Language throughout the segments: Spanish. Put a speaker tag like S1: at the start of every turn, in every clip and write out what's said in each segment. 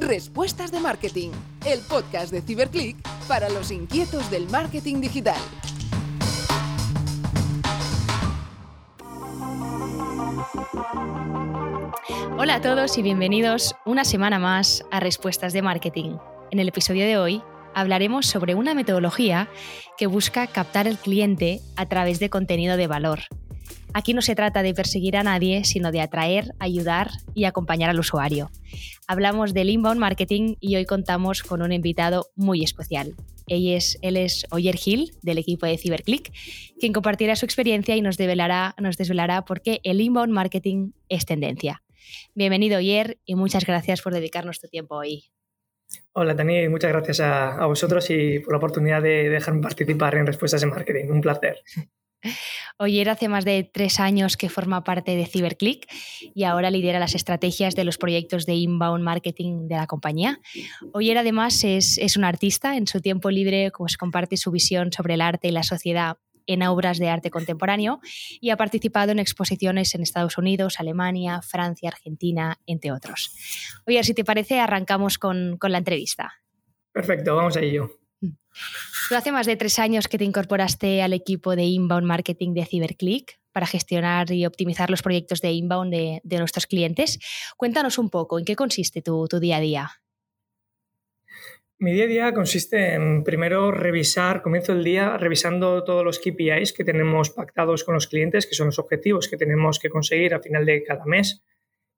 S1: Respuestas de Marketing, el podcast de CiberClick para los inquietos del marketing digital.
S2: Hola a todos y bienvenidos una semana más a Respuestas de Marketing. En el episodio de hoy hablaremos sobre una metodología que busca captar al cliente a través de contenido de valor. Aquí no se trata de perseguir a nadie, sino de atraer, ayudar y acompañar al usuario. Hablamos del inbound marketing y hoy contamos con un invitado muy especial. Él es, él es Oyer Hill, del equipo de CyberClick, quien compartirá su experiencia y nos, develará, nos desvelará por qué el inbound marketing es tendencia. Bienvenido, Oyer, y muchas gracias por dedicarnos tu tiempo hoy.
S3: Hola, Dani, muchas gracias a, a, vosotros y por la oportunidad de dejarme participar en Respuestas de Marketing. Un placer.
S2: Oyer hace más de tres años que forma parte de CyberClick y ahora lidera las estrategias de los proyectos de inbound marketing de la compañía. Oyer además es, es un artista, en su tiempo libre pues, comparte su visión sobre el arte y la sociedad en obras de arte contemporáneo y ha participado en exposiciones en Estados Unidos, Alemania, Francia, Argentina, entre otros. Oye, si te parece, arrancamos con, con la entrevista.
S3: Perfecto, vamos a ello.
S2: Tú hace más de tres años que te incorporaste al equipo de inbound marketing de CyberClick para gestionar y optimizar los proyectos de inbound de, de nuestros clientes. Cuéntanos un poco, ¿en qué consiste tu, tu día a día?
S3: Mi día a día consiste en primero revisar, comienzo el día revisando todos los KPIs que tenemos pactados con los clientes, que son los objetivos que tenemos que conseguir al final de cada mes,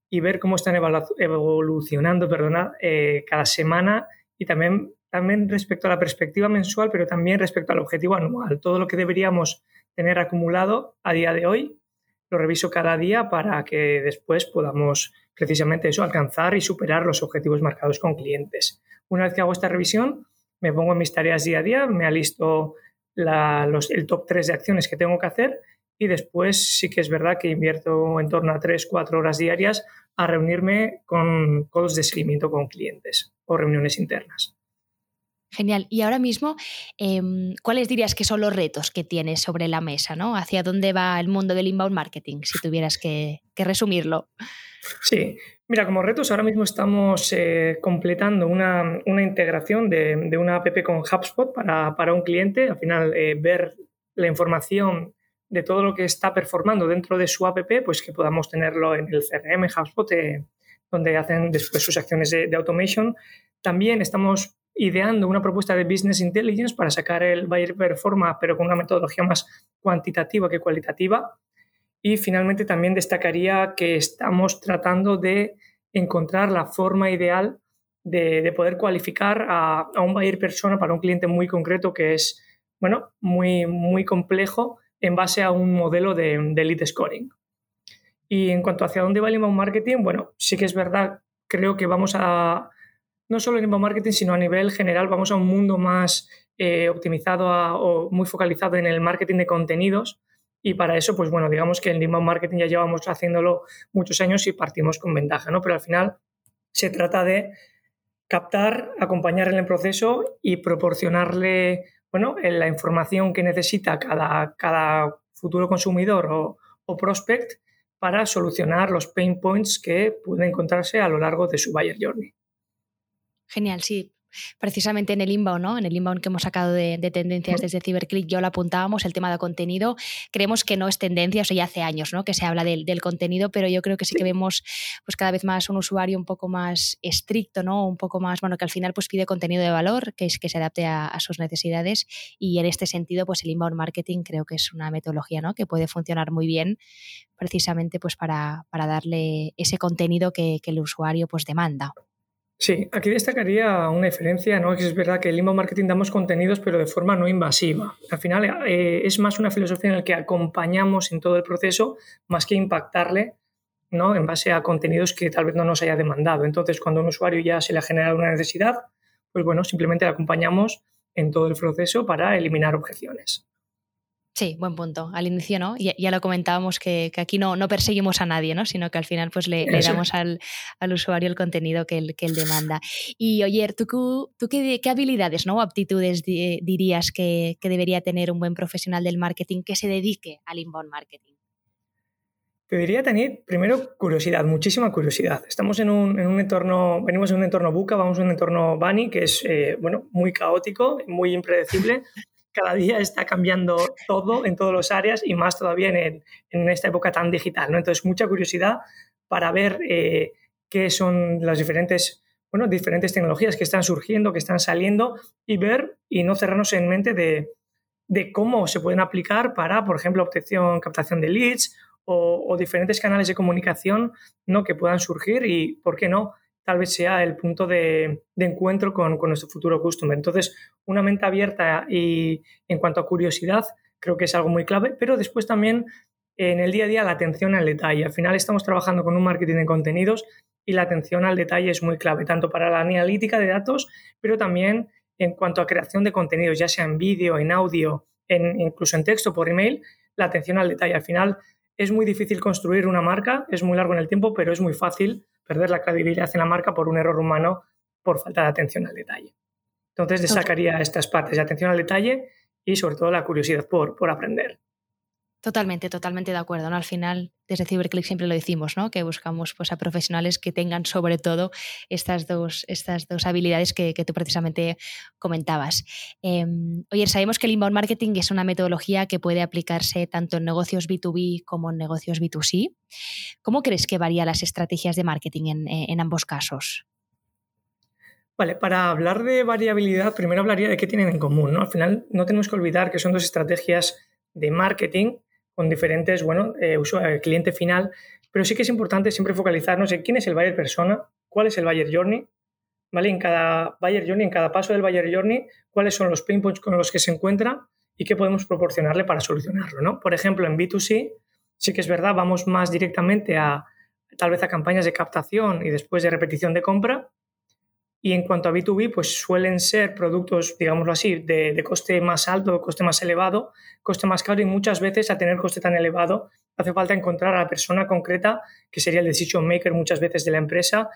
S3: y ver cómo están evolucionando perdona, eh, cada semana y también, también respecto a la perspectiva mensual, pero también respecto al objetivo anual. Todo lo que deberíamos tener acumulado a día de hoy lo reviso cada día para que después podamos precisamente eso, alcanzar y superar los objetivos marcados con clientes. Una vez que hago esta revisión, me pongo en mis tareas día a día, me alisto la, los, el top 3 de acciones que tengo que hacer y después sí que es verdad que invierto en torno a 3-4 horas diarias a reunirme con calls de seguimiento con clientes o reuniones internas.
S2: Genial. Y ahora mismo, eh, ¿cuáles dirías que son los retos que tienes sobre la mesa? ¿no? ¿Hacia dónde va el mundo del inbound marketing, si tuvieras que, resumirlo?
S3: Sí, mira, como retos ahora mismo estamos eh, completando una, integración de, una app con HubSpot para, un cliente, al final eh, ver la información de todo lo que está performando dentro de su app, pues que podamos tenerlo en el CRM, HubSpot, eh, donde hacen después sus acciones de, automation. También estamos ideando una propuesta de business intelligence para sacar el buyer performance, pero con una metodología más cuantitativa que cualitativa y finalmente también destacaría que estamos tratando de encontrar la forma ideal de, de poder cualificar a, un buyer persona para un cliente muy concreto que es, bueno, muy, muy complejo en base a un modelo de, de lead scoring. Y en cuanto hacia dónde va el inbound marketing, bueno, sí que es verdad, creo que vamos a, no solo en inbound marketing, sino a nivel general, vamos a un mundo más eh, optimizado a, o muy focalizado en el marketing de contenidos, y para eso, pues bueno, digamos que en inbound marketing ya llevamos haciéndolo muchos años y partimos con ventaja, ¿no? Pero al final se trata de captar, acompañar en el proceso y proporcionarle, bueno, la información que necesita cada, cada futuro consumidor o, o prospect para solucionar los pain points que puede encontrarse a lo largo de su buyer journey.
S2: Genial, sí precisamente en el inbound, ¿no? En el inbound que hemos sacado de, de tendencias desde CyberClick, yo lo apuntábamos, el tema de contenido. Creemos que no es tendencia, o sea, ya hace años, ¿no? Que se habla del, del, contenido, pero yo creo que sí que vemos pues cada vez más un usuario un poco más estricto, ¿no? Un poco más, bueno, que al final pues pide contenido de valor, que es que se adapte a, a sus necesidades y en este sentido pues el inbound marketing creo que es una metodología, ¿no? Que puede funcionar muy bien precisamente pues para, para darle ese contenido que, que el usuario pues demanda.
S3: Sí, aquí destacaría una diferencia, ¿no? Que es verdad que el inbound marketing damos contenidos, pero de forma no invasiva. Al final eh, es más una filosofía en la que acompañamos en todo el proceso, más que impactarle, ¿no? En base a contenidos que tal vez no nos haya demandado. Entonces, cuando un usuario ya se le ha generado una necesidad, pues bueno, simplemente le acompañamos en todo el proceso para eliminar objeciones.
S2: Sí, buen punto. Al inicio, ¿no? Ya, ya lo comentábamos que, que, aquí no, no perseguimos a nadie, ¿no? Sino que al final pues le, le damos al, al, usuario el contenido que él, que él demanda. Y oye, ¿tú, tú qué, qué habilidades ¿no? o aptitudes di, dirías que, que debería tener un buen profesional del marketing que se dedique al inbound marketing?
S3: Te diría, tener primero curiosidad, muchísima curiosidad. Estamos en un, en un, entorno, venimos en un entorno buca, vamos en un entorno Bunny que es, eh, bueno, muy caótico, muy impredecible. Cada día está cambiando todo en todas las áreas y más todavía en, en esta época tan digital, ¿no? Entonces, mucha curiosidad para ver eh, qué son las diferentes, bueno, diferentes tecnologías que están surgiendo, que están saliendo y ver y no cerrarnos en mente de, de cómo se pueden aplicar para, por ejemplo, obtención, captación de leads o, diferentes canales de comunicación ¿no? que puedan surgir y, ¿por qué no? Tal vez sea el punto de, encuentro con, nuestro futuro customer. Entonces, una mente abierta y en cuanto a curiosidad, creo que es algo muy clave, pero después también en el día a día la atención al detalle. Al final estamos trabajando con un marketing de contenidos y la atención al detalle es muy clave, tanto para la analítica de datos, pero también en cuanto a creación de contenidos, ya sea en vídeo, en audio, incluso en texto, por email, la atención al detalle. Al final es muy difícil construir una marca, es muy largo en el tiempo, pero es muy fácil perder la credibilidad en la marca por un error humano por falta de atención al detalle. Entonces destacaría estas partes de atención al detalle y sobre todo la curiosidad por, por aprender.
S2: Totalmente, totalmente de acuerdo. ¿no? Al final, desde CiberClick siempre lo decimos, ¿no? que buscamos pues, a profesionales que tengan sobre todo estas dos, estas dos habilidades que, tú precisamente comentabas. Em, oye, sabemos que el inbound marketing es una metodología que puede aplicarse tanto en negocios B2B como en negocios B2C. ¿Cómo crees que varían las estrategias de marketing en, en ambos casos?
S3: Vale, para hablar de variabilidad, primero hablaría de qué tienen en común. ¿no? Al final, no tenemos que olvidar que son dos estrategias de marketing con diferentes, bueno, eh, usuario, cliente final, pero sí que es importante siempre focalizarnos en quién es el buyer persona, cuál es el buyer journey, ¿vale? En cada buyer journey, en cada paso del buyer journey, cuáles son los pain points con los que se encuentra y qué podemos proporcionarle para solucionarlo, ¿no? Por ejemplo, en B2C, sí que es verdad, vamos más directamente a tal vez a campañas de captación y después de repetición de compra, y en cuanto a B2B, pues suelen ser productos, digámoslo así, de, coste más alto, coste más elevado, coste más caro y muchas veces a tener coste tan elevado hace falta encontrar a la persona concreta, que sería el decision maker muchas veces de la empresa,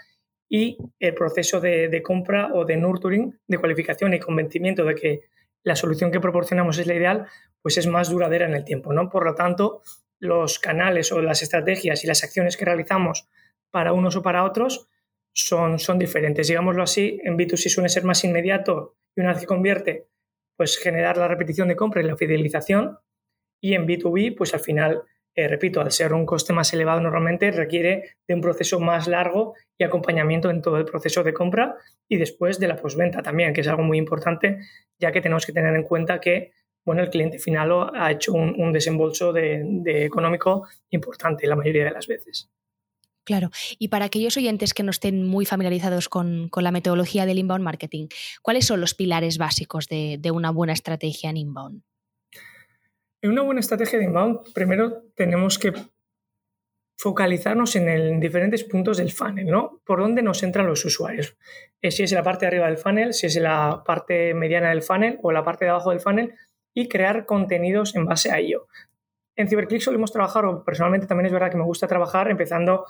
S3: y el proceso de, de compra o de nurturing, de cualificación y convencimiento de que la solución que proporcionamos es la ideal, pues es más duradera en el tiempo. ¿no? Por lo tanto, los canales o las estrategias y las acciones que realizamos para unos o para otros son, son diferentes. Digámoslo así, en B2C suele ser más inmediato y una vez que convierte, pues generar la repetición de compra y la fidelización. Y en B2B, pues al final, eh, repito, al ser un coste más elevado normalmente requiere de un proceso más largo y acompañamiento en todo el proceso de compra y después de la postventa también, que es algo muy importante, ya que tenemos que tener en cuenta que bueno, el cliente final ha hecho un, desembolso de económico importante la mayoría de las veces.
S2: Claro. Y para aquellos oyentes que no estén muy familiarizados con, la metodología del inbound marketing, ¿cuáles son los pilares básicos de, una buena estrategia en inbound?
S3: En una buena estrategia de inbound, primero tenemos que focalizarnos en, diferentes puntos del funnel, ¿no? Por dónde nos entran los usuarios. Eh, si es la parte de arriba del funnel, si es la parte mediana del funnel o la parte de abajo del funnel y crear contenidos en base a ello. En CyberClick solemos trabajar, o personalmente también es verdad que me gusta trabajar empezando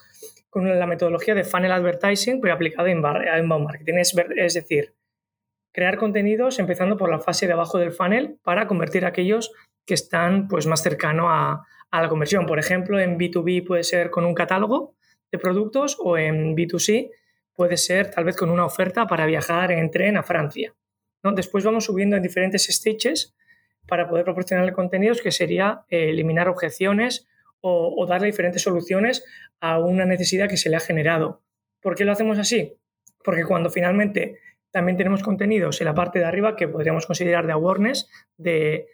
S3: con la metodología de funnel advertising, pero aplicado en inbound marketing. Es, es decir, crear contenidos empezando por la fase de abajo del funnel para convertir a aquellos que están pues, más cercano a, a la conversión. Por ejemplo, en B2B puede ser con un catálogo de productos o en B2C puede ser tal vez con una oferta para viajar en tren a Francia. ¿no? Después vamos subiendo en diferentes stages para poder proporcionarle contenidos, que sería eh, eliminar objeciones o, darle diferentes soluciones a una necesidad que se le ha generado. ¿Por qué lo hacemos así? Porque cuando finalmente también tenemos contenidos en la parte de arriba que podríamos considerar de awareness, de,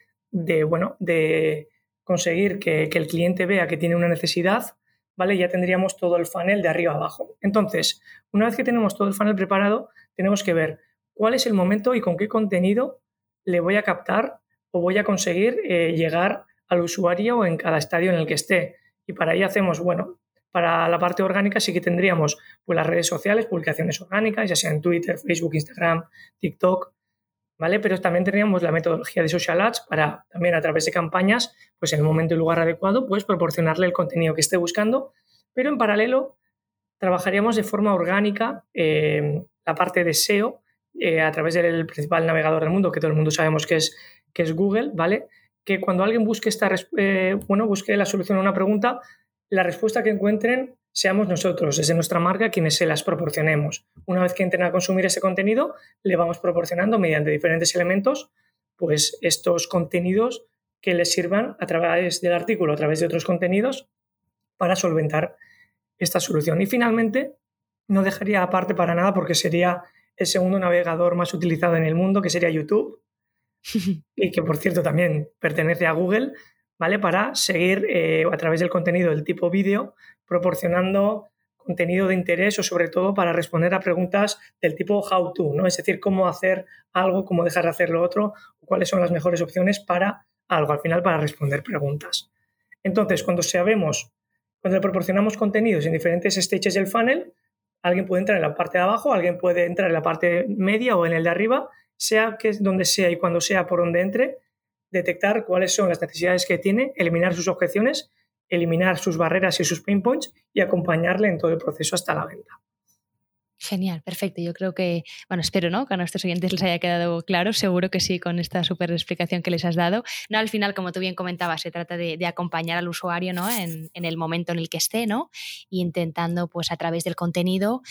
S3: bueno, de conseguir que, que, el cliente vea que tiene una necesidad, ¿vale? Ya tendríamos todo el funnel de arriba abajo. Entonces, una vez que tenemos todo el funnel preparado, tenemos que ver cuál es el momento y con qué contenido le voy a captar o voy a conseguir eh, llegar al usuario en cada estadio en el que esté. Y para ello hacemos, bueno, para la parte orgánica sí que tendríamos pues, las redes sociales, publicaciones orgánicas, ya sea en Twitter, Facebook, Instagram, TikTok, ¿vale? Pero también tendríamos la metodología de social ads para también a través de campañas, pues en el momento y lugar adecuado, pues proporcionarle el contenido que esté buscando, pero en paralelo trabajaríamos de forma orgánica eh, la parte de SEO eh, a través del principal navegador del mundo, que todo el mundo sabemos que es que es Google, ¿vale? Que cuando alguien busque, esta, eh, bueno, busque la solución a una pregunta, la respuesta que encuentren seamos nosotros, desde nuestra marca, quienes se las proporcionemos. Una vez que entren a consumir ese contenido, le vamos proporcionando mediante diferentes elementos, pues estos contenidos que les sirvan a través del artículo, a través de otros contenidos, para solventar esta solución. Y finalmente, no dejaría aparte para nada porque sería el segundo navegador más utilizado en el mundo, que sería YouTube, y que por cierto también pertenece a Google, ¿vale? Para seguir eh, a través del contenido del tipo vídeo, proporcionando contenido de interés o sobre todo para responder a preguntas del tipo how to, ¿no? Es decir, cómo hacer algo, cómo dejar de hacer lo otro, cuáles son las mejores opciones para algo, al final para responder preguntas. Entonces, cuando sabemos, cuando le proporcionamos contenidos en diferentes stages del funnel, alguien puede entrar en la parte de abajo, alguien puede entrar en la parte media o en el de arriba, sea que donde sea y cuando sea por donde entre, detectar cuáles son las necesidades que tiene, eliminar sus objeciones, eliminar sus barreras y sus pain points y acompañarle en todo el proceso hasta la venta.
S2: Genial, perfecto. Yo creo que, bueno, espero ¿no? que a nuestros oyentes les haya quedado claro, seguro que sí, con esta súper explicación que les has dado. No, al final, como tú bien comentabas, se trata de, acompañar al usuario ¿no? en, en, el momento en el que esté, ¿no? intentando, pues a través del contenido,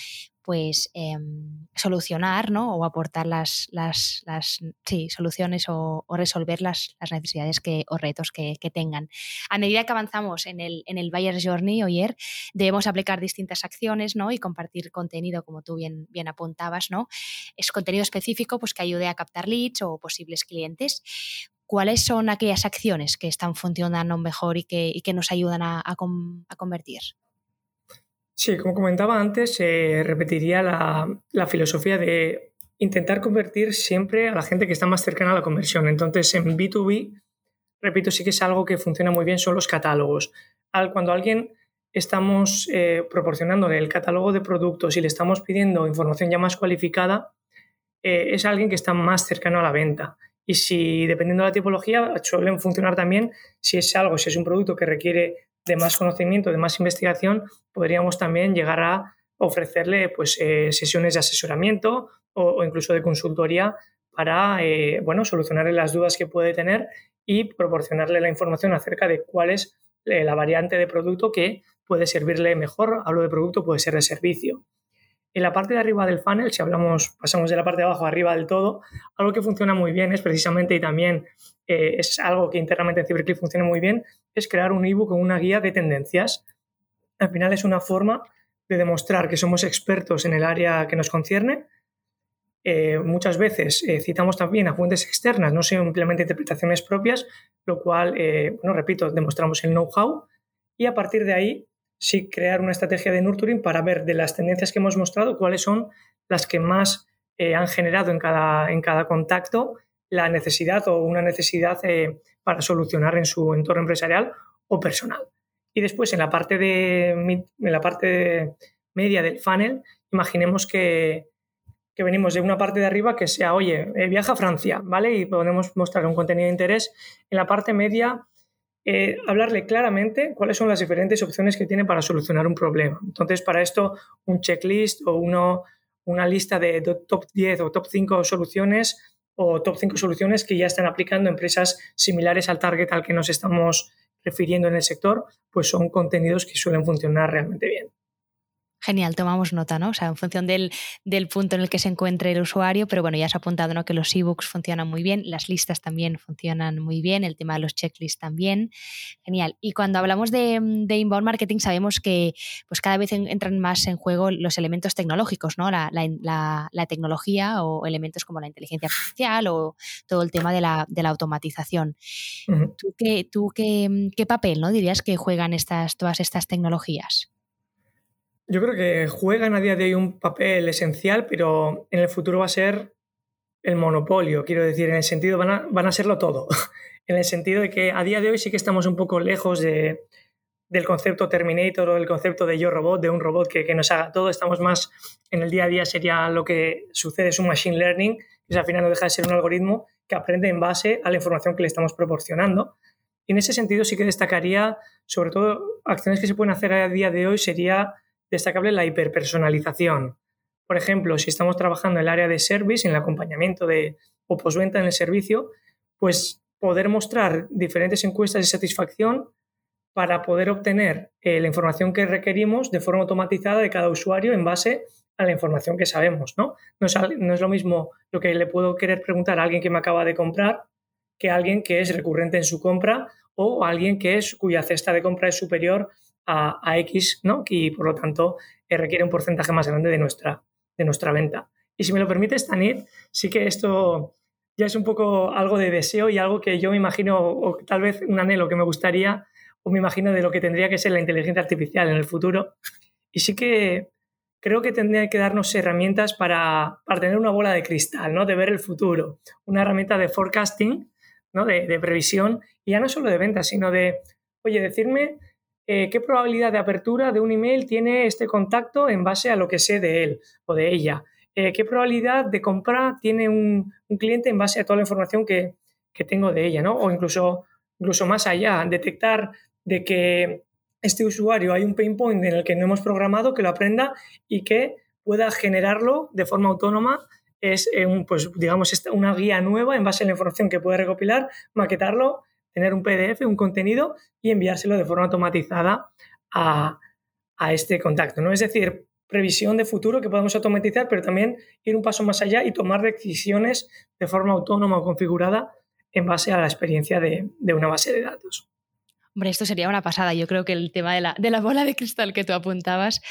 S2: pues em, solucionar ¿no? o aportar las, las, sí, soluciones o, resolver las, las, necesidades que, o retos que, tengan. A medida que avanzamos en el, en el Buyer Journey, Oyer, debemos aplicar distintas acciones ¿no? y compartir contenido, como tú bien, bien apuntabas. ¿no? Es contenido específico pues, que ayude a captar leads o posibles clientes. ¿Cuáles son aquellas acciones que están funcionando mejor y que, y que nos ayudan a, a convertir?
S3: Sí, como comentaba antes, se repetiría la, filosofía de intentar convertir siempre a la gente que está más cercana a la conversión. Entonces, en B2B, repito, sí que es algo que funciona muy bien, son los catálogos. Al, cuando alguien estamos eh, proporcionándole el catálogo de productos y le estamos pidiendo información ya más cualificada, eh, es alguien que está más cercano a la venta. Y si, dependiendo de la tipología, suelen funcionar también si es algo, si es un producto que requiere de más conocimiento, de más investigación, podríamos también llegar a ofrecerle pues, eh, sesiones de asesoramiento o, incluso de consultoría para eh, bueno, solucionarle las dudas que puede tener y proporcionarle la información acerca de cuál es eh, la variante de producto que puede servirle mejor. Hablo de producto, puede ser de servicio. En la parte de arriba del funnel, si hablamos, pasamos de la parte de abajo arriba del todo, algo que funciona muy bien es precisamente, y también eh, es algo que internamente en CyberClick funciona muy bien, es crear un ebook con una guía de tendencias. Al final es una forma de demostrar que somos expertos en el área que nos concierne. Eh, muchas veces eh, citamos también a fuentes externas, no simplemente interpretaciones propias, lo cual, bueno, repito, demostramos el know-how y a partir de ahí sí crear una estrategia de nurturing para ver de las tendencias que hemos mostrado cuáles son las que más eh, han generado en cada, en cada contacto la necesidad o una necesidad eh, para solucionar en su entorno empresarial o personal. Y después en la parte, de, en la parte media del funnel, imaginemos que, que venimos de una parte de arriba que sea, oye, eh, viaja a Francia, ¿vale? Y podemos mostrar un contenido de interés. En la parte media eh, hablarle claramente cuáles son las diferentes opciones que tiene para solucionar un problema. Entonces, para esto, un checklist o uno, una lista de top 10 o top 5 soluciones o top 5 soluciones que ya están aplicando empresas similares al target al que nos estamos refiriendo en el sector, pues son contenidos que suelen funcionar realmente bien.
S2: Genial, tomamos nota, ¿no? O sea, en función del, punto en el que se encuentre el usuario, pero bueno, ya has apuntado ¿no? que los ebooks funcionan muy bien, las listas también funcionan muy bien, el tema de los checklists también. Genial. Y cuando hablamos de, inbound marketing, sabemos que pues cada vez entran más en juego los elementos tecnológicos, ¿no? La, tecnología o elementos como la inteligencia artificial o todo el tema de la, automatización. ¿Tú, qué, tú qué, qué papel ¿no? dirías que juegan estas, todas estas tecnologías?
S3: Yo creo que juegan a día de hoy un papel esencial, pero en el futuro va a ser el monopolio, quiero decir, en el sentido, van a, van a serlo todo, en el sentido de que a día de hoy sí que estamos un poco lejos de, del concepto Terminator o del concepto de yo robot, de un robot que, que, nos haga todo, estamos más en el día a día sería lo que sucede es un machine learning, que al final no deja de ser un algoritmo que aprende en base a la información que le estamos proporcionando. Y en ese sentido sí que destacaría, sobre todo, acciones que se pueden hacer a día de hoy sería destacable la hiperpersonalización. Por ejemplo, si estamos trabajando en el área de service, en el acompañamiento de, o postventa en el servicio, pues poder mostrar diferentes encuestas de satisfacción para poder obtener eh, la información que requerimos de forma automatizada de cada usuario en base a la información que sabemos. ¿no? No, es, lo mismo lo que le puedo querer preguntar a alguien que me acaba de comprar que a alguien que es recurrente en su compra o alguien que es, cuya cesta de compra es superior a, a X ¿no? y por lo tanto eh, requiere un porcentaje más grande de nuestra, de nuestra venta. Y si me lo permites, Tanit, sí que esto ya es un poco algo de deseo y algo que yo me imagino, o tal vez un anhelo que me gustaría, o me imagino de lo que tendría que ser la inteligencia artificial en el futuro. Y sí que creo que tendría que darnos herramientas para, para tener una bola de cristal, ¿no? de ver el futuro, una herramienta de forecasting, ¿no? de, de previsión, y ya no solo de ventas, sino de, oye, decirme eh, qué probabilidad de apertura de un email tiene este contacto en base a lo que sé de él o de ella. Eh, qué probabilidad de compra tiene un, cliente en base a toda la información que, que tengo de ella, ¿no? O incluso, incluso más allá, detectar de que este usuario hay un pain point en el que no hemos programado, que lo aprenda y que pueda generarlo de forma autónoma. Es eh, pues, digamos, una guía nueva en base a la información que puede recopilar, maquetarlo, tener un PDF, un contenido y enviárselo de forma automatizada a, a este contacto. ¿no? Es decir, previsión de futuro que podemos automatizar, pero también ir un paso más allá y tomar decisiones de forma autónoma o configurada en base a la experiencia de, de una base de datos.
S2: Hombre, esto sería una pasada. Yo creo que el tema de la, de la bola de cristal que tú apuntabas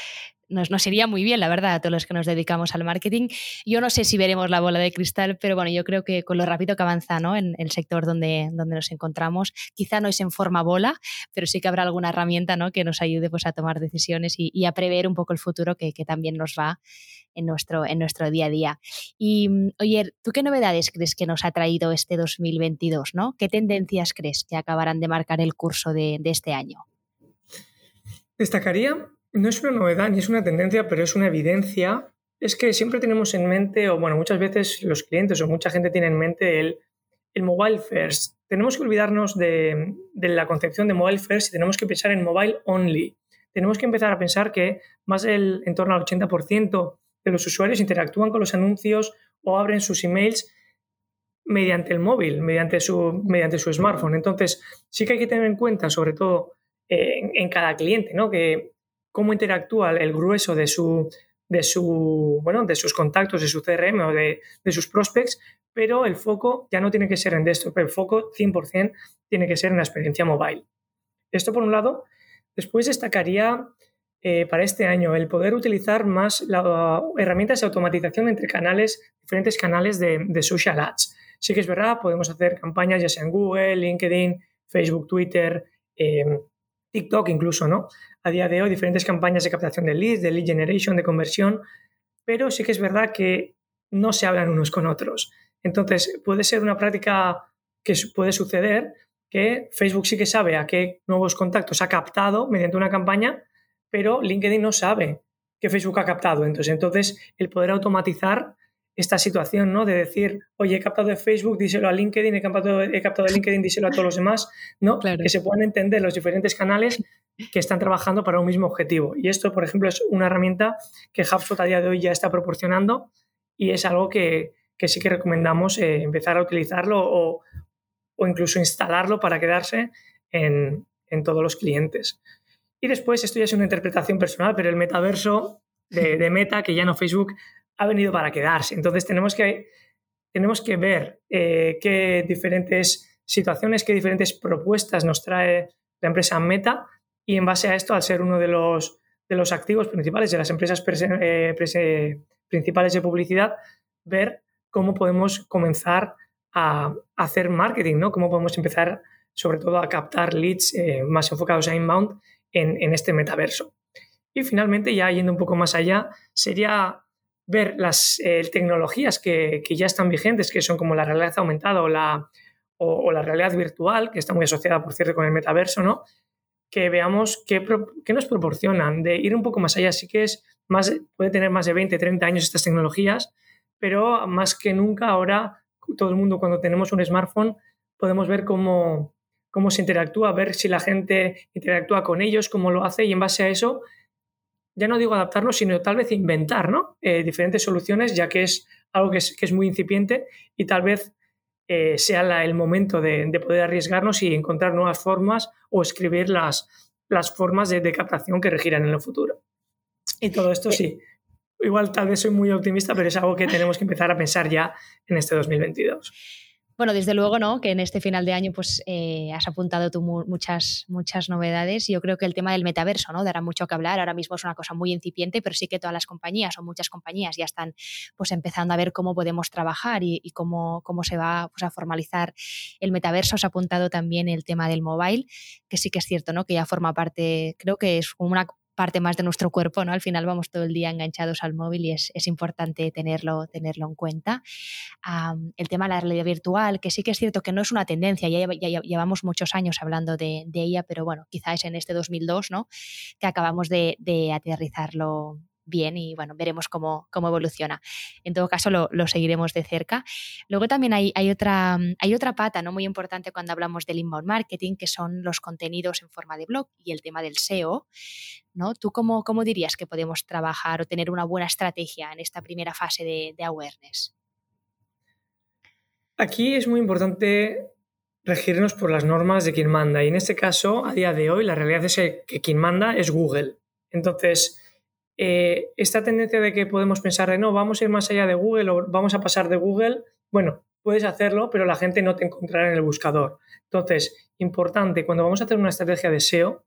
S2: nos, nos, iría muy bien, la verdad, a todos los que nos dedicamos al marketing. Yo no sé si veremos la bola de cristal, pero bueno, yo creo que con lo rápido que avanza ¿no? en el sector donde, donde nos encontramos, quizá no es en forma bola, pero sí que habrá alguna herramienta ¿no? que nos ayude pues, a tomar decisiones y, a prever un poco el futuro que, que, también nos va en nuestro, en nuestro día a día. Y oye, ¿tú qué novedades crees que nos ha traído este 2022? ¿no? ¿Qué tendencias crees que acabarán de marcar el curso de, de este año?
S3: Destacaría no es una novedad ni es una tendencia, pero es una evidencia. Es que siempre tenemos en mente, o bueno, muchas veces los clientes o mucha gente tiene en mente el, el mobile first. Tenemos que olvidarnos de, de, la concepción de mobile first y tenemos que pensar en mobile only. Tenemos que empezar a pensar que más del en torno al 80% de los usuarios interactúan con los anuncios o abren sus emails mediante el móvil, mediante su, mediante su smartphone. Entonces, sí que hay que tener en cuenta, sobre todo eh, en, en, cada cliente, ¿no? que cómo interactúa el grueso de, su, de, su, bueno, de sus contactos, de su CRM o de, de, sus prospects, pero el foco ya no tiene que ser en desktop, el foco 100% tiene que ser en la experiencia mobile. Esto por un lado. Después destacaría eh, para este año el poder utilizar más la, herramientas de automatización entre canales, diferentes canales de, de social ads. Sí que es verdad, podemos hacer campañas ya sea en Google, LinkedIn, Facebook, Twitter, eh, TikTok incluso, ¿no? A día de hoy diferentes campañas de captación de leads, de lead generation, de conversión, pero sí que es verdad que no se hablan unos con otros. Entonces, puede ser una práctica que puede suceder que Facebook sí que sabe a qué nuevos contactos ha captado mediante una campaña, pero LinkedIn no sabe que Facebook ha captado. Entonces, entonces el poder automatizar esta situación, ¿no? De decir, oye, he captado de Facebook, díselo a LinkedIn, he captado, he captado de LinkedIn, díselo a todos los demás, ¿no? Claro. Que se puedan entender los diferentes canales que están trabajando para un mismo objetivo. Y esto, por ejemplo, es una herramienta que HubSpot a día de hoy ya está proporcionando y es algo que, que sí que recomendamos eh, empezar a utilizarlo o, o, incluso instalarlo para quedarse en, en, todos los clientes. Y después, esto ya es una interpretación personal, pero el metaverso de, de Meta, que ya no Facebook, ha venido para quedarse. Entonces tenemos que, tenemos que ver eh, qué diferentes situaciones, qué diferentes propuestas nos trae la empresa Meta y en base a esto, al ser uno de los, de los activos principales de las empresas eh, principales de publicidad, ver cómo podemos comenzar a hacer marketing, ¿no? Cómo podemos empezar, sobre todo, a captar leads eh, más enfocados a inbound en, en, este metaverso. Y finalmente, ya yendo un poco más allá, sería ver las eh, tecnologías que, que, ya están vigentes, que son como la realidad aumentada o la, o, la realidad virtual, que está muy asociada, por cierto, con el metaverso, ¿no? Que veamos qué, qué, nos proporcionan, de ir un poco más allá. Sí que es más, puede tener más de 20, 30 años estas tecnologías, pero más que nunca ahora todo el mundo cuando tenemos un smartphone podemos ver cómo, cómo se interactúa, ver si la gente interactúa con ellos, cómo lo hace y en base a eso ya no digo adaptarnos, sino tal vez inventar ¿no? Eh, diferentes soluciones, ya que es algo que es, que es, muy incipiente y tal vez eh, sea el momento de, poder arriesgarnos y encontrar nuevas formas o escribir las, las formas de, de captación que regirán en el futuro. Y todo esto sí, igual tal vez soy muy optimista, pero es algo que tenemos que empezar a pensar ya en este 2022.
S2: Bueno, desde luego, ¿no? Que en este final de año pues eh, has apuntado tú muchas, muchas novedades. Yo creo que el tema del metaverso, ¿no? Dará mucho que hablar. Ahora mismo es una cosa muy incipiente, pero sí que todas las compañías o muchas compañías ya están pues empezando a ver cómo podemos trabajar y, cómo, cómo se va pues, a formalizar el metaverso. Has apuntado también el tema del mobile, que sí que es cierto, ¿no? Que ya forma parte, creo que es una parte más de nuestro cuerpo, ¿no? Al final vamos todo el día enganchados al móvil y es, importante tenerlo, tenerlo en cuenta. el tema de la realidad virtual, que sí que es cierto que no es una tendencia, ya, llevamos muchos años hablando de, ella, pero bueno, quizás en este 2002, ¿no? Que acabamos de aterrizarlo bien y bueno, veremos cómo, cómo evoluciona. En todo caso, lo, seguiremos de cerca. Luego también hay, hay, otra, hay otra pata ¿no? muy importante cuando hablamos del inbound marketing, que son los contenidos en forma de blog y el tema del SEO. ¿no? ¿Tú cómo, cómo dirías que podemos trabajar o tener una buena estrategia en esta primera fase de, de awareness?
S3: Aquí es muy importante regirnos por las normas de quien manda. Y en este caso, a día de hoy, la realidad es que quien manda es Google. Entonces, eh, esta tendencia de que podemos pensar de no, vamos a ir más allá de Google o vamos a pasar de Google, bueno, puedes hacerlo, pero la gente no te encontrará en el buscador. Entonces, importante, cuando vamos a hacer una estrategia de SEO,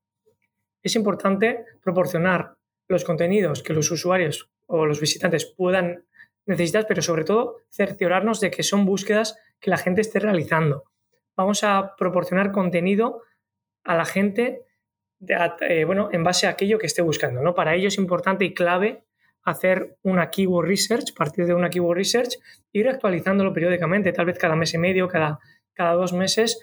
S3: es importante proporcionar los contenidos que los usuarios o los visitantes puedan necesitar, pero sobre todo cerciorarnos de que son búsquedas que la gente esté realizando. Vamos a proporcionar contenido a la gente eh, bueno, en base a aquello que esté buscando. ¿no? Para ello es importante y clave hacer una keyword research, partir de una keyword research, ir actualizándolo periódicamente, tal vez cada mes y medio, cada, cada dos meses,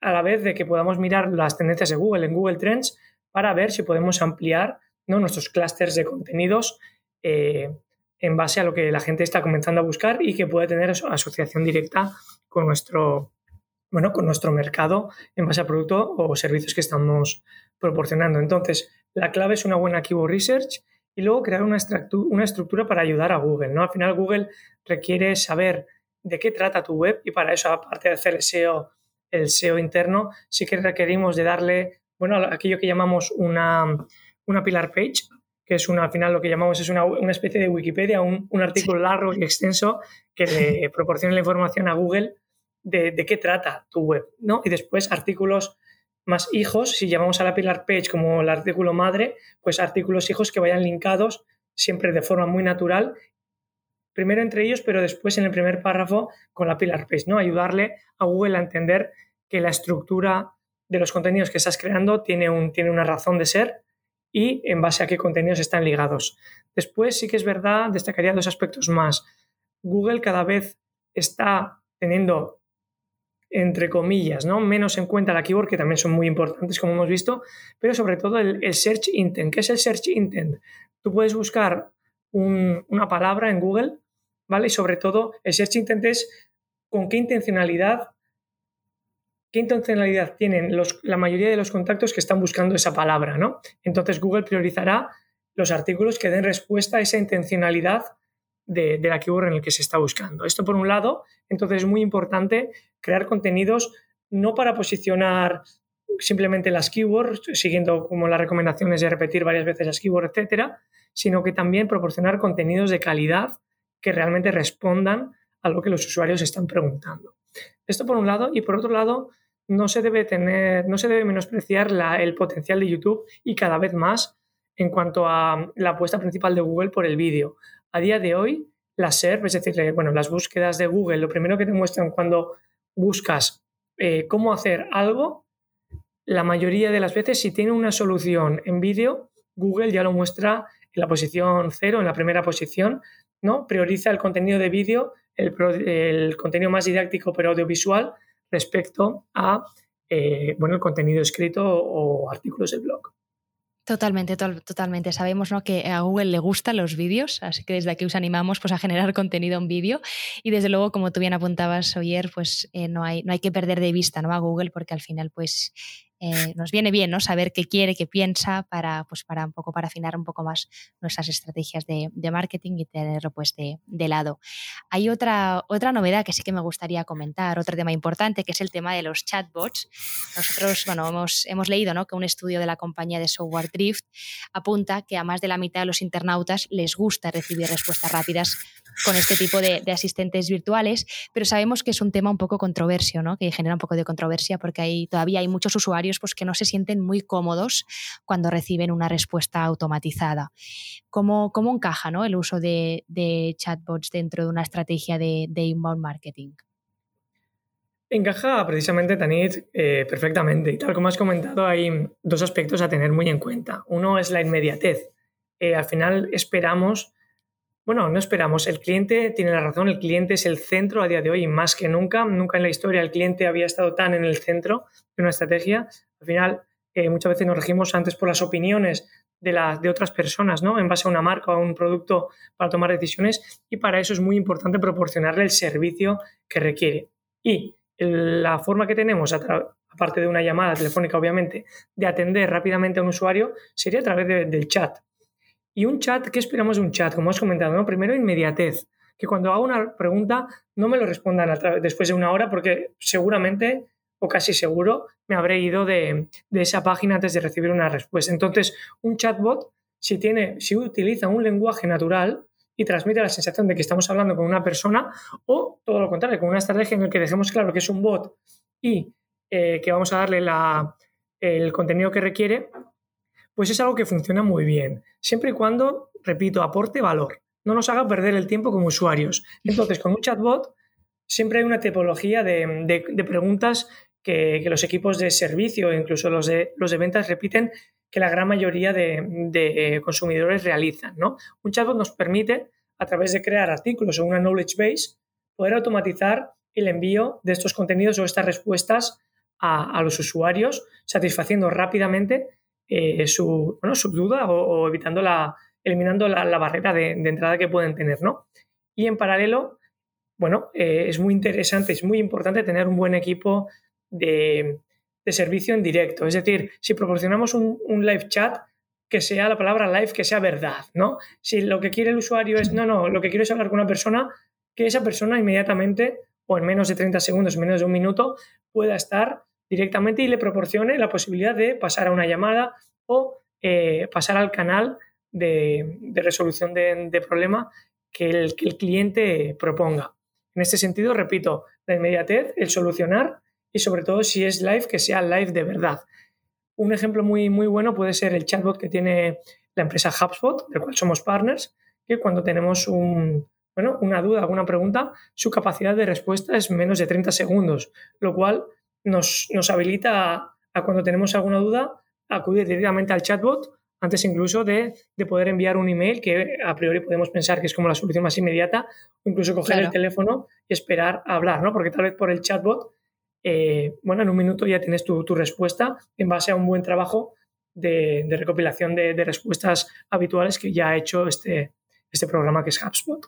S3: a la vez de que podamos mirar las tendencias de Google en Google Trends para ver si podemos ampliar ¿no? nuestros clústeres de contenidos eh, en base a lo que la gente está comenzando a buscar y que puede tener asociación directa con nuestro, bueno, con nuestro mercado en base a producto o servicios que estamos proporcionando. Entonces, la clave es una buena keyword research y luego crear una, una estructura para ayudar a Google. ¿no? Al final, Google requiere saber de qué trata tu web y para eso, aparte de hacer el SEO, el SEO interno, sí que requerimos de darle, bueno, aquello que llamamos una, una pillar page, que es una, al final lo que llamamos es una, una especie de Wikipedia, un, un artículo largo y extenso que le proporcione la información a Google de, qué trata tu web, ¿no? Y después artículos más hijos, si llamamos a la Pillar Page como el artículo madre, pues artículos hijos que vayan linkados siempre de forma muy natural, primero entre ellos, pero después en el primer párrafo con la Pillar Page, ¿no? Ayudarle a Google a entender que la estructura de los contenidos que estás creando tiene, un, tiene una razón de ser y en base a qué contenidos están ligados. Después sí que es verdad, destacaría dos aspectos más. Google cada vez está teniendo entre comillas, ¿no? Menos en cuenta la keyword, que también son muy importantes, como hemos visto, pero sobre todo el, search intent. ¿Qué es el search intent? Tú puedes buscar una palabra en Google, ¿vale? Y sobre todo, el search intent es con qué intencionalidad, qué intencionalidad tienen los, la mayoría de los contactos que están buscando esa palabra, ¿no? Entonces, Google priorizará los artículos que den respuesta a esa intencionalidad de, la keyword en el que se está buscando. Esto por un lado, entonces es muy importante crear contenidos no para posicionar simplemente las keywords, siguiendo como las recomendaciones de repetir varias veces las keywords, etcétera, sino que también proporcionar contenidos de calidad que realmente respondan a lo que los usuarios están preguntando. Esto por un lado, y por otro lado, no se debe tener, no se debe menospreciar el potencial de YouTube y cada vez más en cuanto a la apuesta principal de Google por el vídeo a día de hoy, las SERP, es decir, bueno, las búsquedas de Google, lo primero que te muestran cuando buscas eh, cómo hacer algo, la mayoría de las veces, si tiene una solución en vídeo, Google ya lo muestra en la posición cero, en la primera posición, ¿no? Prioriza el contenido de vídeo, el, contenido más didáctico pero audiovisual respecto a eh, bueno, el contenido escrito o artículos del blog.
S2: Totalmente, totalmente. Sabemos ¿no? que a Google le gustan los vídeos, así que desde aquí os animamos pues, a generar contenido en vídeo. Y desde luego, como tú bien apuntabas, Oyer, pues eh, no, hay, no hay que perder de vista ¿no? a Google porque al final pues, eh, nos viene bien ¿no? saber qué quiere, qué piensa para, pues para un poco para afinar un poco más nuestras estrategias de, marketing y tenerlo pues de, lado. Hay otra, otra novedad que sí que me gustaría comentar, otro tema importante, que es el tema de los chatbots. Nosotros, bueno, hemos, hemos leído ¿no? que un estudio de la compañía de software Drift apunta que a más de la mitad de los internautas les gusta recibir respuestas rápidas con este tipo de, asistentes virtuales, pero sabemos que es un tema un poco controversio, ¿no? que genera un poco de controversia porque hay, todavía hay muchos usuarios pues, que no se sienten muy cómodos cuando reciben una respuesta automatizada. ¿Cómo, cómo encaja ¿no? el uso de, chatbots dentro de una estrategia de, inbound marketing?
S3: Encaja precisamente, Tanit, eh, perfectamente. Y tal como has comentado, hay dos aspectos a tener muy en cuenta. Uno es la inmediatez. Eh, al final esperamos bueno, no esperamos. El cliente tiene la razón, el cliente es el centro a día de hoy, más que nunca. Nunca en la historia el cliente había estado tan en el centro de una estrategia. Al final, eh, muchas veces nos regimos antes por las opiniones de, de otras personas, ¿no? En base a una marca o a un producto para tomar decisiones y para eso es muy importante proporcionarle el servicio que requiere. Y la forma que tenemos, aparte de una llamada telefónica, obviamente, de atender rápidamente a un usuario, sería a través del chat. Y un chat, ¿qué esperamos de un chat? Como has comentado, ¿no? Primero, inmediatez. Que cuando hago una pregunta no me lo respondan después de una hora porque seguramente o casi seguro me habré ido de, esa página antes de recibir una respuesta. Entonces, un chatbot, si, tiene, si utiliza un lenguaje natural y transmite la sensación de que estamos hablando con una persona, o todo lo contrario, con una estrategia en la que dejemos claro que es un bot y eh, que vamos a darle el contenido que requiere, pues es algo que funciona muy bien, siempre y cuando, repito, aporte valor, no nos haga perder el tiempo como usuarios. Entonces, con un chatbot siempre hay una tipología de, preguntas que, los equipos de servicio, incluso los de, los de ventas, repiten que la gran mayoría de, consumidores realizan. ¿no? Un chatbot nos permite, a través de crear artículos o una knowledge base, poder automatizar el envío de estos contenidos o estas respuestas a, a los usuarios, satisfaciendo rápidamente eh, su, bueno, su duda o, evitando la, eliminando la, barrera de, entrada que pueden tener, ¿no? Y en paralelo, bueno, eh, es muy interesante, es muy importante tener un buen equipo de, servicio en directo. Es decir, si proporcionamos un, live chat, que sea la palabra live, que sea verdad, ¿no? Si lo que quiere el usuario es, no, no, lo que quiero es hablar con una persona, que esa persona inmediatamente o en menos de 30 segundos, en menos de un minuto, pueda estar directamente y le proporcione la posibilidad de pasar a una llamada o eh, pasar al canal de, resolución de, problema que el, cliente proponga. En este sentido, repito, la inmediatez, el solucionar y sobre todo si es live, que sea live de verdad. Un ejemplo muy, muy bueno puede ser el chatbot que tiene la empresa HubSpot, del cual somos partners, que cuando tenemos un, bueno, una duda, alguna pregunta, su capacidad de respuesta es menos de 30 segundos, lo cual nos, habilita a, cuando tenemos alguna duda acudir directamente al chatbot antes incluso de, poder enviar un email que a priori podemos pensar que es como la solución más inmediata o incluso coger el teléfono y esperar a hablar, ¿no? Porque tal vez por el chatbot, eh, bueno, en un minuto ya tienes tu, respuesta en base a un buen trabajo de, recopilación de, de, respuestas habituales que ya ha hecho este, este programa que es HubSpot.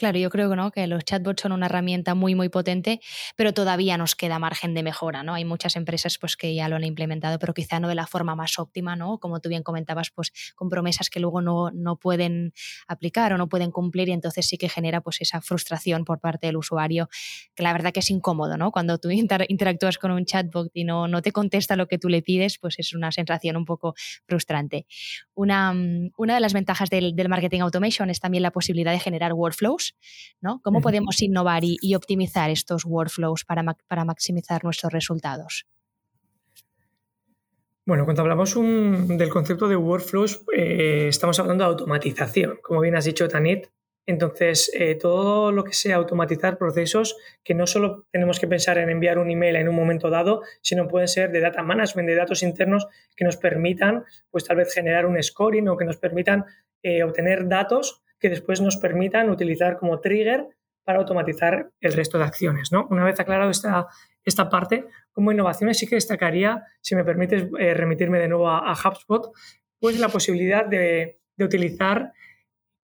S2: Claro, yo creo ¿no? que los chatbots son una herramienta muy, muy potente, pero todavía nos queda margen de mejora, ¿no? Hay muchas empresas pues, que ya lo han implementado, pero quizá no de la forma más óptima, ¿no? Como tú bien comentabas, pues con promesas que luego no, no pueden aplicar o no pueden cumplir y entonces sí que genera pues esa frustración por parte del usuario, que la verdad que es incómodo, ¿no? Cuando tú interactúas con un chatbot y no, no te contesta lo que tú le pides, pues es una sensación un poco frustrante. Una, mm, una de las ventajas del, del marketing automation es también la posibilidad de generar workflows ¿no? ¿Cómo podemos innovar y, optimizar estos workflows para, para, maximizar nuestros resultados?
S3: Bueno, cuando hablamos del concepto de workflows, eh, estamos hablando de automatización, como bien has dicho, Tanit. Entonces, eh, todo lo que sea automatizar procesos, que no solo tenemos que pensar en enviar un email en un momento dado, sino pueden ser de data management, de datos internos que nos permitan, pues tal vez generar un scoring o que nos permitan eh, obtener datos que después nos permitan utilizar como trigger para automatizar el resto de acciones. ¿no? Una vez aclarado esta, esta parte, como innovaciones sí que destacaría, si me permites eh, remitirme de nuevo a, HubSpot, pues la posibilidad de, utilizar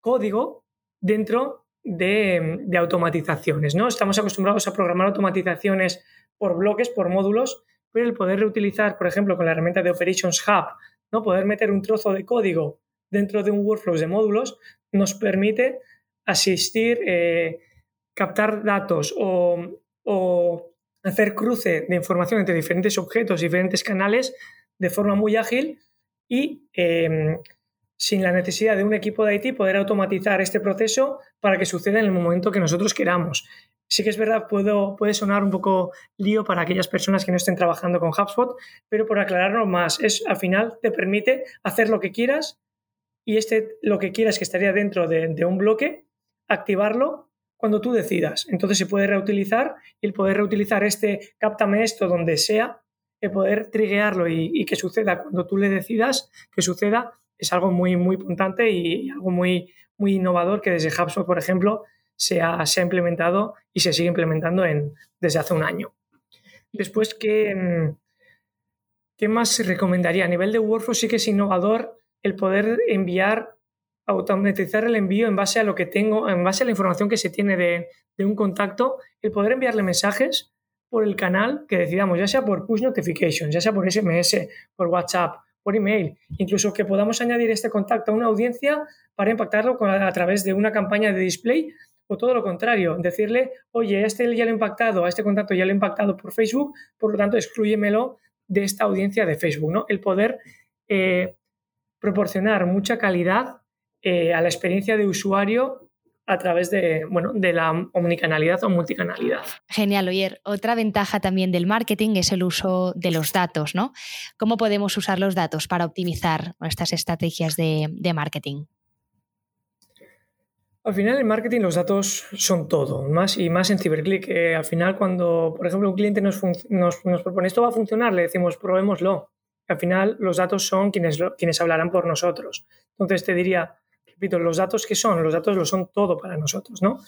S3: código dentro de, automatizaciones. ¿no? Estamos acostumbrados a programar automatizaciones por bloques, por módulos, pero el poder reutilizar, por ejemplo, con la herramienta de Operations Hub, ¿no? poder meter un trozo de código dentro de un workflow de módulos, nos permite asistir, eh, captar datos o, hacer cruce de información entre diferentes objetos, diferentes canales de forma muy ágil y em, sin la necesidad de un equipo de IT poder automatizar este proceso para que suceda en el momento que nosotros queramos. Sí que es verdad, puedo, puede sonar un poco lío para aquellas personas que no estén trabajando con HubSpot, pero por aclararnos más, es al final te permite hacer lo que quieras y este lo que quieras que estaría dentro de, un bloque, activarlo cuando tú decidas. Entonces se puede reutilizar y el poder reutilizar este captame esto donde sea, el poder triguearlo y, que suceda cuando tú le decidas que suceda, es algo muy, muy puntante y algo muy, muy innovador que desde HubSpot, por ejemplo, se ha, se ha implementado y se sigue implementando en, desde hace un año. Después, ¿qué, ¿qué más recomendaría? A nivel de workflow sí que es innovador el poder enviar, automatizar el envío en base a lo que tengo, en base a la información que se tiene de, un contacto, el poder enviarle mensajes por el canal que decidamos, ya sea por push notifications, ya sea por SMS, por WhatsApp, por email, incluso que podamos añadir este contacto a una audiencia para impactarlo a través de una campaña de display o todo lo contrario, decirle, oye, este ya lo he impactado, a este contacto ya lo he impactado por Facebook, por lo tanto, excluyemelo de esta audiencia de Facebook, ¿no? El poder eh, proporcionar mucha calidad eh, a la experiencia de usuario a través de, bueno, de la omnicanalidad o multicanalidad.
S2: Genial, Oyer. Otra ventaja también del marketing es el uso de los datos, ¿no? ¿Cómo podemos usar los datos para optimizar nuestras estrategias de, de marketing?
S3: Al final, en marketing los datos son todo, más y más en CiberClick. Eh, al final, cuando, por ejemplo, un cliente nos, nos, propone esto va a funcionar, le decimos probémoslo. Al final, los datos son quienes, quienes hablarán por nosotros. Entonces, te diría, repito, los datos que son, los datos lo son todo para nosotros, ¿no?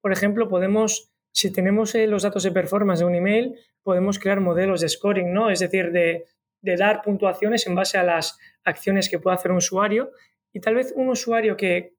S3: Por ejemplo, podemos, si tenemos eh, los datos de performance de un email, podemos crear modelos de scoring, ¿no? Es decir, de, de dar puntuaciones en base a las acciones que pueda hacer un usuario. Y tal vez un usuario que,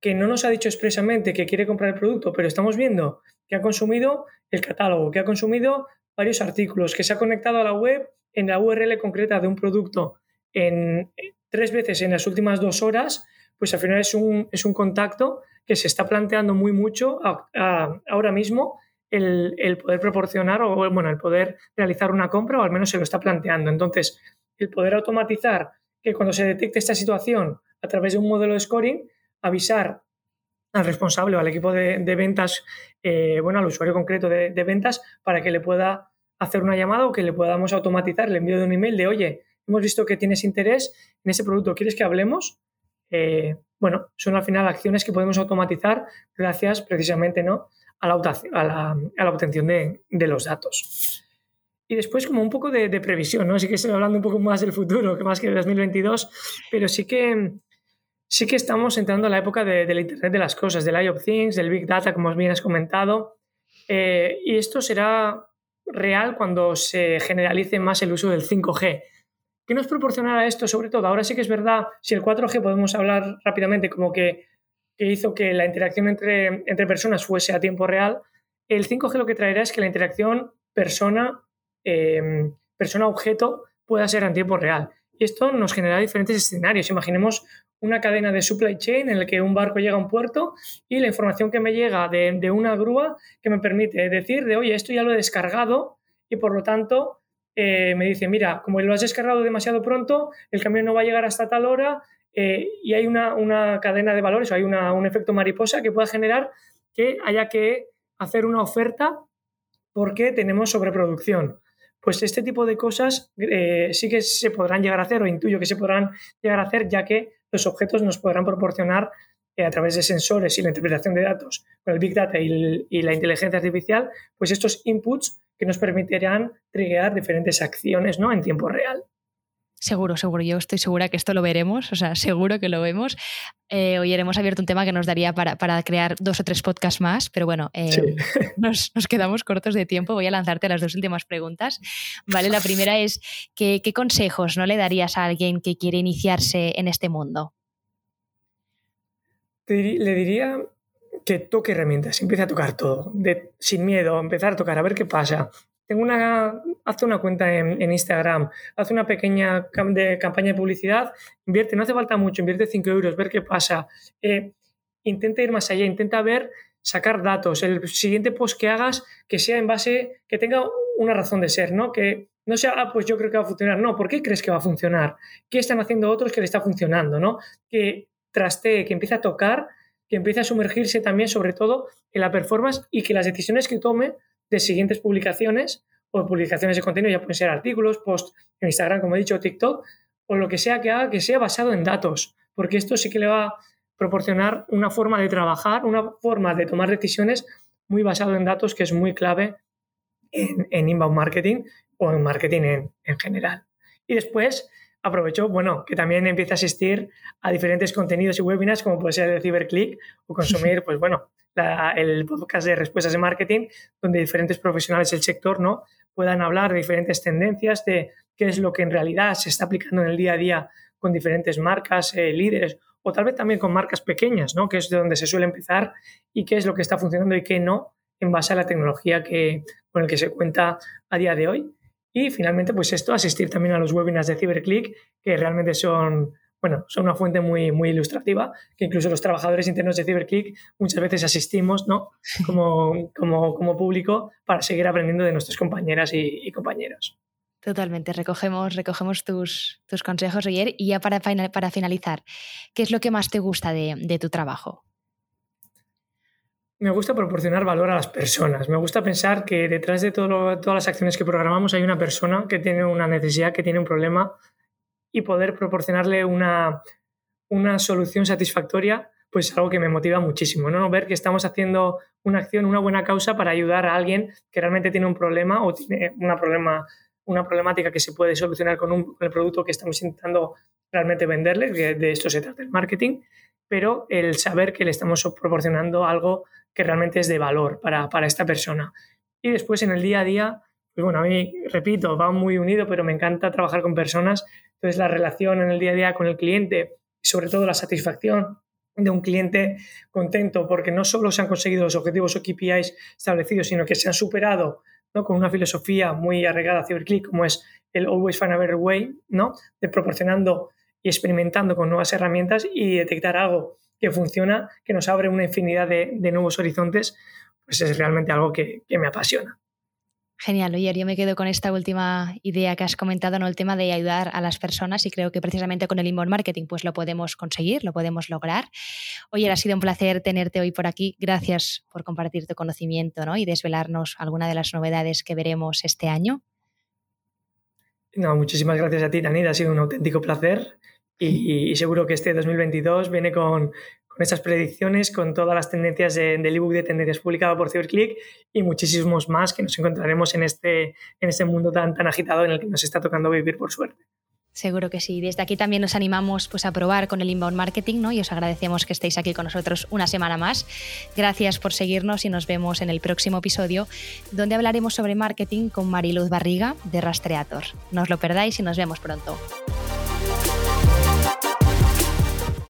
S3: que no nos ha dicho expresamente que quiere comprar el producto, pero estamos viendo que ha consumido el catálogo, que ha consumido varios artículos, que se ha conectado a la web en la URL concreta de un producto en tres veces en las últimas dos horas, pues al final es un, es un contacto que se está planteando muy mucho ahora mismo el, el, poder proporcionar o bueno, el poder realizar una compra o al menos se lo está planteando. Entonces, el poder automatizar que cuando se detecte esta situación a través de un modelo de scoring, avisar al responsable o al equipo de, ventas, eh, bueno, al usuario concreto de, ventas, para que le pueda hacer una llamada o que le podamos automatizar el envío de un email de, oye, hemos visto que tienes interés en ese producto, ¿quieres que hablemos? Eh, bueno, son al final acciones que podemos automatizar gracias precisamente ¿no? a, la, obtención de, los datos. Y después como un poco de, previsión, ¿no? Sí que estoy hablando un poco más del futuro, que más que del 2022, pero sí que sí que estamos entrando a la época de, del Internet de las cosas, del of Things, del Big Data, como bien has comentado. Eh, y esto será real cuando se generalice más el uso del 5G. ¿Qué nos proporcionará esto sobre todo? Ahora sí que es verdad, si el 4G podemos hablar rápidamente como que, hizo que la interacción entre, entre, personas fuese a tiempo real, el 5G lo que traerá es que la interacción persona, eh, persona-objeto pueda ser en tiempo real. Y esto nos genera diferentes escenarios. Imaginemos una cadena de supply chain en la que un barco llega a un puerto y la información que me llega de, una grúa que me permite decir de, oye, esto ya lo he descargado y por lo tanto eh, me dice, mira, como lo has descargado demasiado pronto, el camión no va a llegar hasta tal hora eh, y hay una, cadena de valores o hay un efecto mariposa que pueda generar que haya que hacer una oferta porque tenemos sobreproducción. Pues este tipo de cosas eh, sí que se podrán llegar a hacer o intuyo que se podrán llegar a hacer ya que los objetos nos podrán proporcionar eh, a través de sensores y la interpretación de datos con el Big Data y, la inteligencia artificial, pues estos inputs que nos permitirán triggear diferentes acciones ¿no? en tiempo real.
S2: Seguro, seguro. Yo estoy segura que esto lo veremos, o sea, seguro que lo vemos. Eh, hoy hemos abierto un tema que nos daría para, crear dos o tres podcasts más, pero bueno, eh, nos, quedamos cortos de tiempo. Voy a lanzarte las dos últimas preguntas. Vale, la primera es, ¿qué, consejos no le darías a alguien que quiere iniciarse en este mundo?
S3: le diría que toque herramientas, empiece a tocar todo, sin miedo, empezar a tocar, a ver qué pasa. Tengo una, haz una cuenta en, Instagram, haz una pequeña de campaña de publicidad, invierte, no hace falta mucho, invierte 5 euros, ver qué pasa. Eh, intenta ir más allá, intenta ver, sacar datos. El siguiente post que hagas, que sea en base, que tenga una razón de ser, ¿no? Que no sea, ah, pues yo creo que va a funcionar. No, ¿por qué crees que va a funcionar? ¿Qué están haciendo otros que le está funcionando, ¿no? Que trastee, que empiece a tocar, que empiece a sumergirse también, sobre todo, en la performance y que las decisiones que tome de siguientes publicaciones o publicaciones de contenido, ya pueden ser artículos, posts en Instagram, como he dicho, TikTok, o lo que sea que haga, que sea basado en datos, porque esto sí que le va a proporcionar una forma de trabajar, una forma de tomar decisiones muy basado en datos que es muy clave en, inbound marketing o en marketing en, en general. Y después, aprovecho, bueno, que también empiece a asistir a diferentes contenidos y webinars como puede ser el CiberClick o consumir, pues bueno, el podcast de respuestas de marketing, donde diferentes profesionales del sector ¿no? puedan hablar de diferentes tendencias, de qué es lo que en realidad se está aplicando en el día a día con diferentes marcas, eh, líderes, o tal vez también con marcas pequeñas, ¿no? que es de donde se suele empezar, y qué es lo que está funcionando y qué no, en base a la tecnología que, con el que se cuenta a día de hoy. Y finalmente, pues esto, asistir también a los webinars de CiberClick, que realmente son bueno, son una fuente muy, muy ilustrativa, que incluso los trabajadores internos de CyberClick muchas veces asistimos ¿no? como, como, como público para seguir aprendiendo de nuestras compañeras y, compañeros.
S2: Totalmente, recogemos, recogemos tus, tus consejos, ayer Y ya para, para finalizar, ¿qué es lo que más te gusta de, de tu trabajo?
S3: Me gusta proporcionar valor a las personas. Me gusta pensar que detrás de todo, todas las acciones que programamos hay una persona que tiene una necesidad, que tiene un problema y poder proporcionarle una, una solución satisfactoria, pues algo que me motiva muchísimo, ¿no? Ver que estamos haciendo una acción, una buena causa para ayudar a alguien que realmente tiene un problema o tiene una, problema, una problemática que se puede solucionar con, un, el producto que estamos intentando realmente venderle, de esto se trata el marketing, pero el saber que le estamos proporcionando algo que realmente es de valor para, para esta persona. Y después en el día a día, pues bueno, a mí, repito, va muy unido, pero me encanta trabajar con personas entonces, la relación en el día a día con el cliente y sobre todo la satisfacción de un cliente contento porque no solo se han conseguido los objetivos o KPIs establecidos, sino que se han superado ¿no? con una filosofía muy arraigada a CyberClick como es el Always Find a Better Way, ¿no? de proporcionando y experimentando con nuevas herramientas y detectar algo que funciona, que nos abre una infinidad de, nuevos horizontes, pues es realmente algo que me apasiona.
S2: Genial, oye, yo me quedo con esta última idea que has comentado, ¿no? El tema de ayudar a las personas y creo que precisamente con el inbound marketing pues lo podemos conseguir, lo podemos lograr. Oye, ha sido un placer tenerte hoy por aquí. Gracias por compartir tu conocimiento ¿no? y desvelarnos alguna de las novedades que veremos este año.
S3: No, muchísimas gracias a ti, Tanida. Ha sido un auténtico placer y seguro que este 2022 viene con, con estas predicciones, con todas las tendencias del ebook de tendencias publicado por CyberClick y muchísimos más que nos encontraremos en este, en este mundo tan, tan agitado en el que nos está tocando vivir por suerte.
S2: Seguro que sí. Desde aquí también nos animamos pues, a probar con el inbound marketing ¿no? y os agradecemos que estéis aquí con nosotros una semana más. Gracias por seguirnos y nos vemos en el próximo episodio donde hablaremos sobre marketing con Mariluz Barriga de Rastreator. No os lo perdáis y nos vemos pronto.